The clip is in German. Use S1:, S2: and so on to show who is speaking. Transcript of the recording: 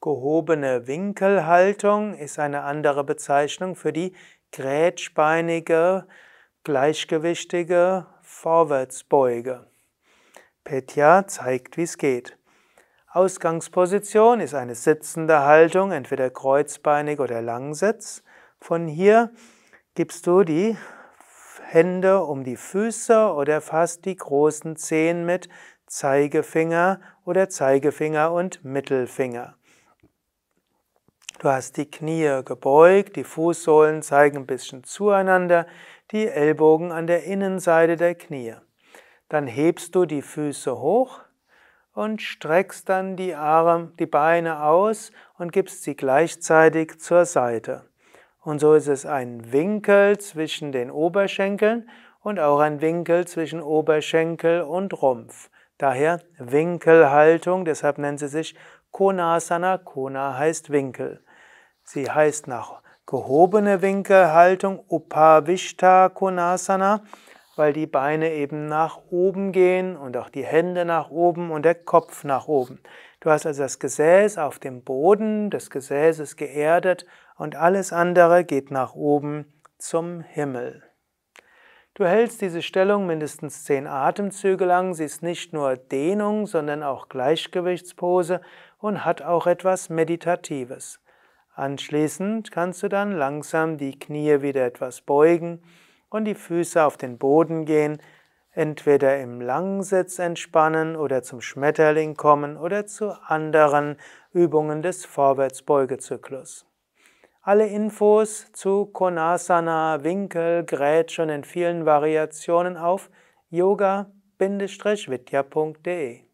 S1: Gehobene Winkelhaltung ist eine andere Bezeichnung für die grätschbeinige, gleichgewichtige Vorwärtsbeuge. Petya zeigt, wie es geht. Ausgangsposition ist eine sitzende Haltung, entweder kreuzbeinig oder Langsitz. Von hier gibst du die Hände um die Füße oder fasst die großen Zehen mit Zeigefinger oder Zeigefinger und Mittelfinger. Du hast die Knie gebeugt, die Fußsohlen zeigen ein bisschen zueinander, die Ellbogen an der Innenseite der Knie. Dann hebst du die Füße hoch und streckst dann die Arme, die Beine aus und gibst sie gleichzeitig zur Seite. Und so ist es ein Winkel zwischen den Oberschenkeln und auch ein Winkel zwischen Oberschenkel und Rumpf. Daher Winkelhaltung, deshalb nennt sie sich Konasana. Kona heißt Winkel. Sie heißt nach gehobene Winkelhaltung Upavishta Konasana, weil die Beine eben nach oben gehen und auch die Hände nach oben und der Kopf nach oben. Du hast also das Gesäß auf dem Boden des Gesäßes geerdet und alles andere geht nach oben zum Himmel. Du hältst diese Stellung mindestens zehn Atemzüge lang. Sie ist nicht nur Dehnung, sondern auch Gleichgewichtspose und hat auch etwas Meditatives. Anschließend kannst du dann langsam die Knie wieder etwas beugen und die Füße auf den Boden gehen, entweder im Langsitz entspannen oder zum Schmetterling kommen oder zu anderen Übungen des Vorwärtsbeugezyklus. Alle Infos zu Konasana, Winkel, Grätsch und in vielen Variationen auf yoga-vidya.de